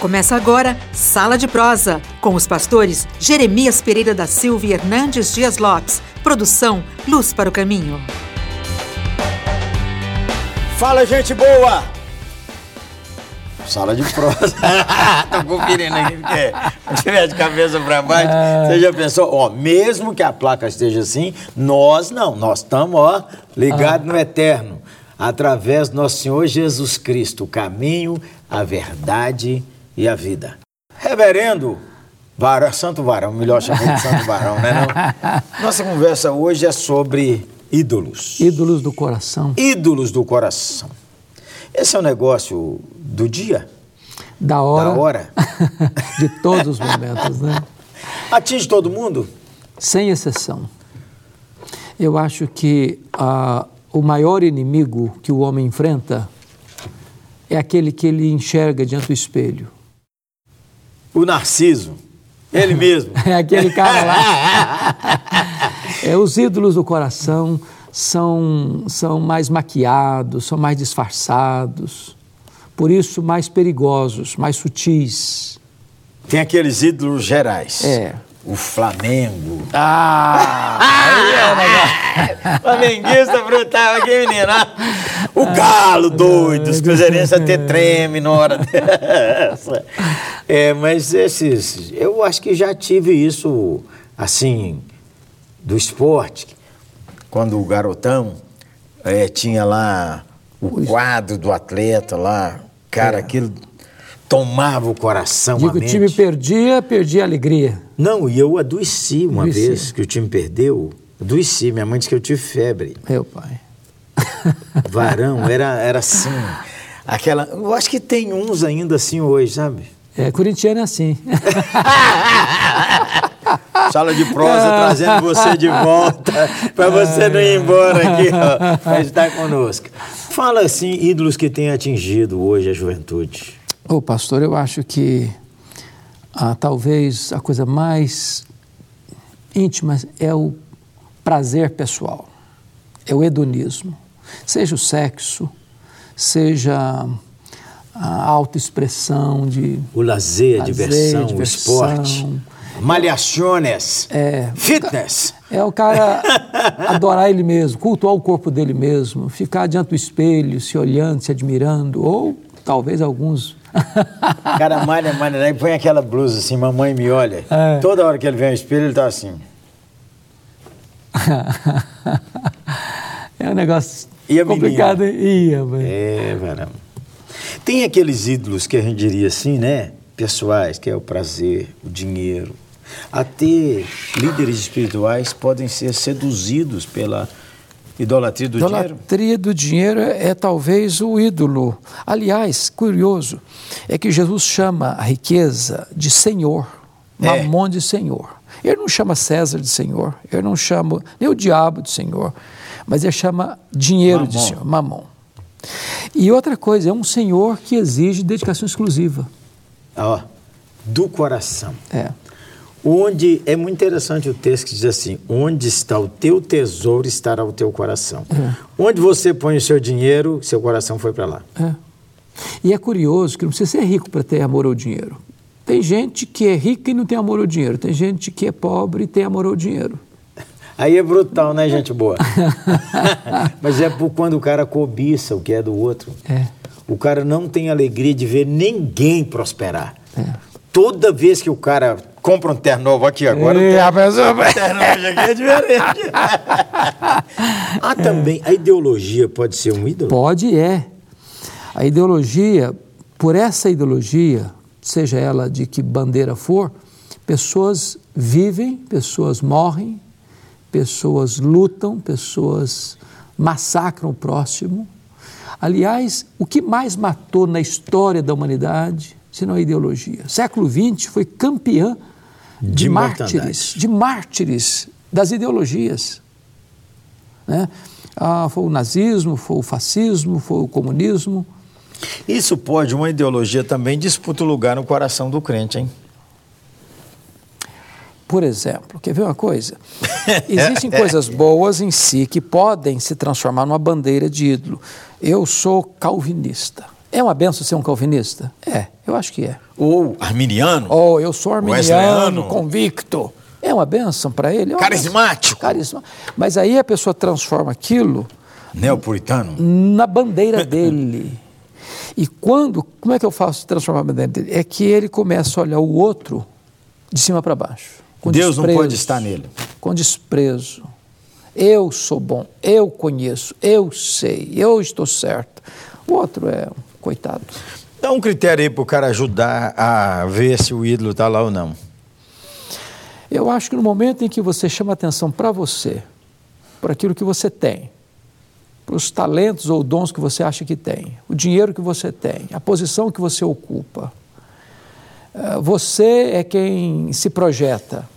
Começa agora Sala de Prosa, com os pastores Jeremias Pereira da Silva e Hernandes Dias Lopes. Produção Luz para o Caminho. Fala, gente boa! Sala de prosa. Tô conferindo aqui, porque se tiver de cabeça pra baixo, você já pensou, ó, mesmo que a placa esteja assim, nós não, nós estamos, ó, ligados no eterno, através do nosso Senhor Jesus Cristo, o caminho, a verdade e a vida. Reverendo Varão, Santo Varão, melhor chamar de Santo Varão, né não? Nossa conversa hoje é sobre ídolos. Ídolos do coração. Ídolos do coração. Esse é o negócio do dia? Da hora. Da hora? de todos os momentos, né? Atinge todo mundo? Sem exceção. Eu acho que ah, o maior inimigo que o homem enfrenta é aquele que ele enxerga diante do espelho. O narciso. Ele mesmo. é aquele cara lá. é, os ídolos do coração são, são mais maquiados, são mais disfarçados, por isso mais perigosos, mais sutis. Tem aqueles ídolos gerais. É. O Flamengo. Ah! Aí é o negócio. Flamenguista brutal aqui, menino. O galo doido, os cruzeirenses até treme na hora dessa. É, mas esses. Eu acho que já tive isso, assim, do esporte. Quando o garotão é, tinha lá o quadro do atleta lá, cara, é. aquilo tomava o coração, Digo, o time perdia, perdia a alegria. Não, e eu adoeci uma adoeci. vez que o time perdeu. Adoeci, minha mãe disse que eu tive febre. Meu pai. Varão, era, era assim. Aquela. Eu acho que tem uns ainda assim hoje, sabe? É, corintiano é assim. Sala de prosa trazendo você de volta, para você não ir embora aqui, ó, para estar conosco. Fala assim, ídolos que têm atingido hoje a juventude. Ô, oh, pastor, eu acho que ah, talvez a coisa mais íntima é o prazer pessoal, é o hedonismo. Seja o sexo, seja a autoexpressão de. O lazer, a diversão, diversão, o esporte. Malhações. É. Fitness. É o cara adorar ele mesmo, cultuar o corpo dele mesmo, ficar diante do espelho, se olhando, se admirando, ou talvez alguns. O cara malha, malha, né? põe aquela blusa assim, mamãe me olha. É. Toda hora que ele vem ao espelho, ele tá assim. é um negócio e complicado. Ia, velho. É, varão. Tem aqueles ídolos que a gente diria assim, né? Pessoais, que é o prazer, o dinheiro. Até líderes espirituais podem ser seduzidos pela idolatria do idolatria dinheiro. Idolatria do dinheiro é, é talvez o ídolo. Aliás, curioso, é que Jesus chama a riqueza de Senhor, é. mamon de Senhor. Ele não chama César de Senhor, ele não chama nem o diabo de Senhor, mas ele chama dinheiro mamon. de Senhor, mamon. E outra coisa, é um Senhor que exige dedicação exclusiva. Ó, do coração. É. Onde é muito interessante o texto que diz assim: onde está o teu tesouro, estará o teu coração. É. Onde você põe o seu dinheiro, seu coração foi para lá. É. E é curioso que não precisa ser rico para ter amor ao dinheiro. Tem gente que é rica e não tem amor ao dinheiro. Tem gente que é pobre e tem amor ao dinheiro. Aí é brutal, né, gente boa? Mas é por quando o cara cobiça o que é do outro. É. O cara não tem alegria de ver ninguém prosperar. É. Toda vez que o cara compra um terno novo aqui agora, e a pessoa... o terno hoje aqui é diferente. ah, também, a ideologia pode ser um ídolo? Pode, é. A ideologia, por essa ideologia, seja ela de que bandeira for, pessoas vivem, pessoas morrem, pessoas lutam, pessoas massacram o próximo. Aliás, o que mais matou na história da humanidade, se não a ideologia? O século XX foi campeã de, de mártires, de mártires das ideologias. Né? Ah, foi o nazismo, foi o fascismo, foi o comunismo. Isso pode, uma ideologia também disputa o lugar no coração do crente, hein? Por exemplo, quer ver uma coisa? Existem coisas boas em si que podem se transformar numa bandeira de ídolo. Eu sou calvinista. É uma benção ser um calvinista? É, eu acho que é. Ou arminiano? Ou oh, eu sou arminiano, Wesleyano. convicto. É uma benção para ele. É Carismático. benção. Carisma. Mas aí a pessoa transforma aquilo Neopuritano? na bandeira dele. E quando, como é que eu faço transformar a bandeira dele? É que ele começa a olhar o outro de cima para baixo. Com Deus não desprezo, pode estar nele. Com desprezo. Eu sou bom, eu conheço, eu sei, eu estou certo. O outro é um coitado. Dá um critério aí para o cara ajudar a ver se o ídolo está lá ou não. Eu acho que no momento em que você chama atenção para você, para aquilo que você tem, para os talentos ou dons que você acha que tem, o dinheiro que você tem, a posição que você ocupa, você é quem se projeta.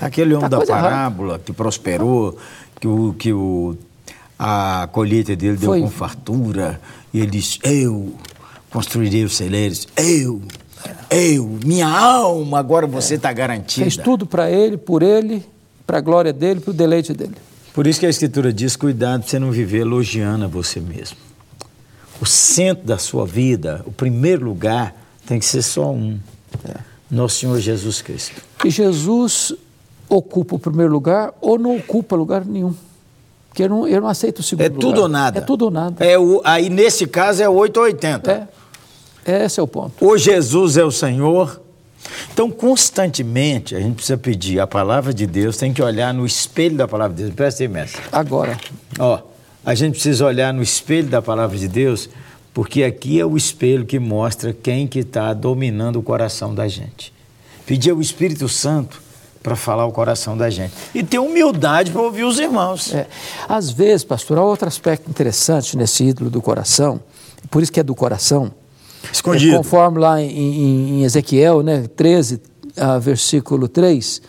Aquele homem Tá da coisa errada. parábola que prosperou, que, o, que o, a colheita dele deu Foi. com fartura, e ele disse: Eu construirei os celeiros, eu, eu, minha alma, agora você está garantida. Fez tudo para ele, por ele, para a glória dele, para o deleite dele. Por isso que a Escritura diz: cuidado para você não viver elogiando a você mesmo. O centro da sua vida, o primeiro lugar, tem que ser só um: Nosso Senhor Jesus Cristo. E Jesus ocupa o primeiro lugar ou não ocupa lugar nenhum. Porque eu não, eu não aceito o segundo É lugar. tudo ou nada. É tudo ou nada. É o, aí, nesse caso, é 8 ou 80. É. Esse é o ponto. Ou Jesus é o Senhor. Então, constantemente, a gente precisa pedir a palavra de Deus, tem que olhar no espelho da palavra de Deus. Presta aí, mestre. Agora, Ó, a gente precisa olhar no espelho da palavra de Deus, porque aqui é o espelho que mostra quem que está dominando o coração da gente. Pedir ao Espírito Santo para falar o coração da gente. E ter humildade para ouvir os irmãos. é, às vezes, pastor, há outro aspecto interessante nesse ídolo do coração, por isso que é do coração. Escondido. É, conforme lá em, em- em Ezequiel, né, 13, ah, versículo 3,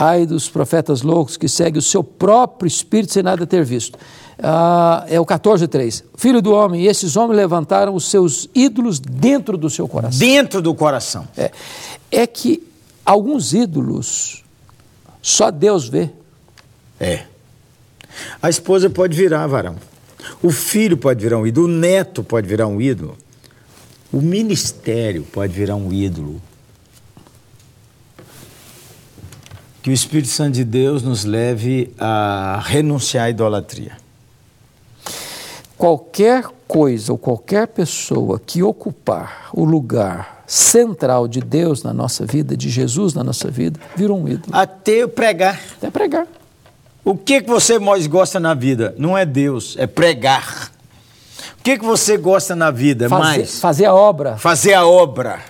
ai dos profetas loucos que seguem o seu próprio espírito sem nada ter visto. Ah, é o 14, 3. Filho do homem, e esses homens levantaram os seus ídolos dentro do seu coração. Dentro do coração. É, é que alguns ídolos só Deus vê. É. A esposa pode virar varão. O filho pode virar um ídolo. O neto pode virar um ídolo. O ministério pode virar um ídolo. Que o Espírito Santo de Deus nos leve a renunciar à idolatria. Qualquer coisa ou qualquer pessoa que ocupar o lugar central de Deus na nossa vida, de Jesus na nossa vida, virou um ídolo. Até pregar. Até pregar. O que, que você mais gosta na vida? Não é Deus, é pregar. O que, que você gosta na vida Fazer, mais? fazer a obra. Fazer a obra.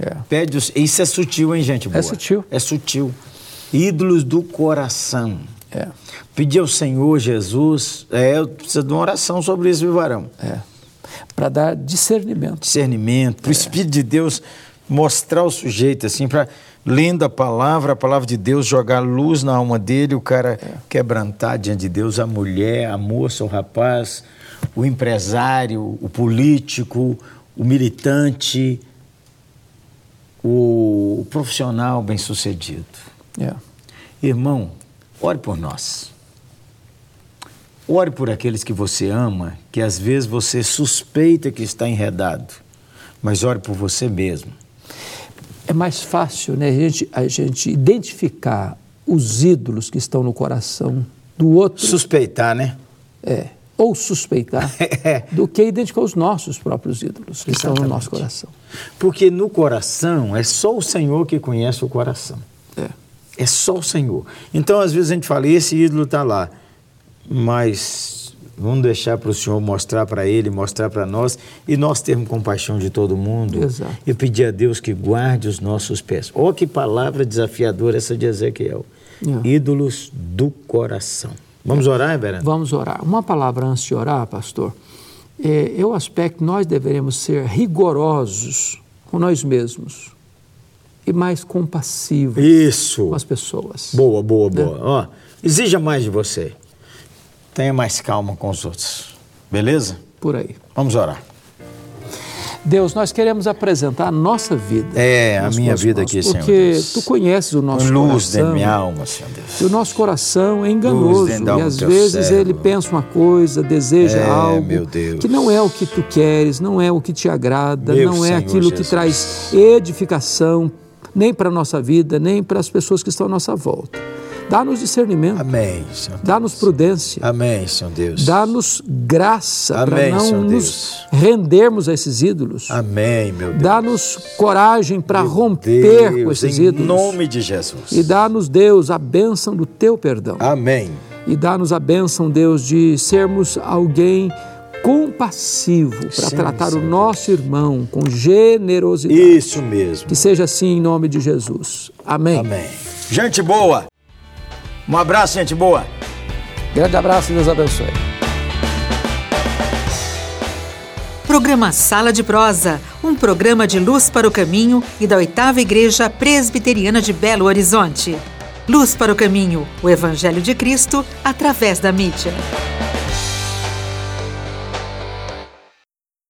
É. Pede Isso é sutil, hein, gente? boa? sutil. É sutil. Ídolos do coração. É, Pedir ao Senhor Jesus, é, precisa de uma oração sobre isso, viu, varão? é. Para dar discernimento. Discernimento, É. para o Espírito de Deus mostrar o sujeito, assim, para lendo a palavra, a palavra de Deus, jogar luz na alma dele, o cara É. quebrantar diante de Deus, a mulher, a moça, o rapaz, o empresário, o político, o militante, o profissional bem-sucedido. É. Irmão, ore por nós. Ore por aqueles que você ama, que às vezes você suspeita que está enredado, mas ore por você mesmo. É mais fácil né, a, gente, a gente identificar os ídolos que estão no coração do outro, Suspeitar, né? é, ou suspeitar, do que identificar os nossos próprios ídolos que estão no nosso coração. Porque no coração é só o Senhor que conhece o coração. É. É só o Senhor. Então, às vezes a gente fala, esse ídolo está lá, mas vamos deixar para o Senhor mostrar para ele, mostrar para nós, e nós termos compaixão de todo mundo. Exato. E pedir a Deus que guarde os nossos pés. Olha que palavra desafiadora essa de Ezequiel. É. Ídolos do coração. Vamos orar, Everando? Vamos orar. Uma palavra antes de orar, pastor, é, é o aspecto que nós devemos ser rigorosos com nós mesmos e mais compassivos Isso. com as pessoas. Boa, boa, boa. Ó, exija mais de você. Tenha mais calma com os outros. Beleza? Por aí. Vamos orar. Deus, nós queremos apresentar a nossa vida. É, a minha vida mãos, aqui, Senhor Porque Deus. tu conheces o nosso luz coração. da minha alma, Senhor Deus. E o nosso coração é Luz enganoso e às vezes servo. ele pensa uma coisa, deseja É, algo meu Deus. que não é o que tu queres, não é o que te agrada, Meu não é Senhor aquilo que Jesus. traz edificação nem para a nossa vida, nem para as pessoas que estão à nossa volta. Dá-nos discernimento, Amém, Senhor. dá-nos prudência, Amém, Senhor Deus. dá-nos graça para não nos rendermos a esses ídolos. Amém, meu Deus. Dá-nos coragem para romper Deus, com esses em ídolos. nome de Jesus. E dá-nos, Deus, a bênção do teu perdão. Amém. E dá-nos a bênção, Deus, de sermos alguém compassivo para Sim, tratar o Senhor nosso irmão com generosidade. Isso mesmo. Que seja assim em nome de Jesus. Amém. Amém. Gente boa. Um abraço, gente boa. Grande abraço e Deus abençoe. Programa Sala de Prosa, um programa de luz para o caminho e da oitava Igreja Presbiteriana de Belo Horizonte. Luz para o caminho, o Evangelho de Cristo através da mídia.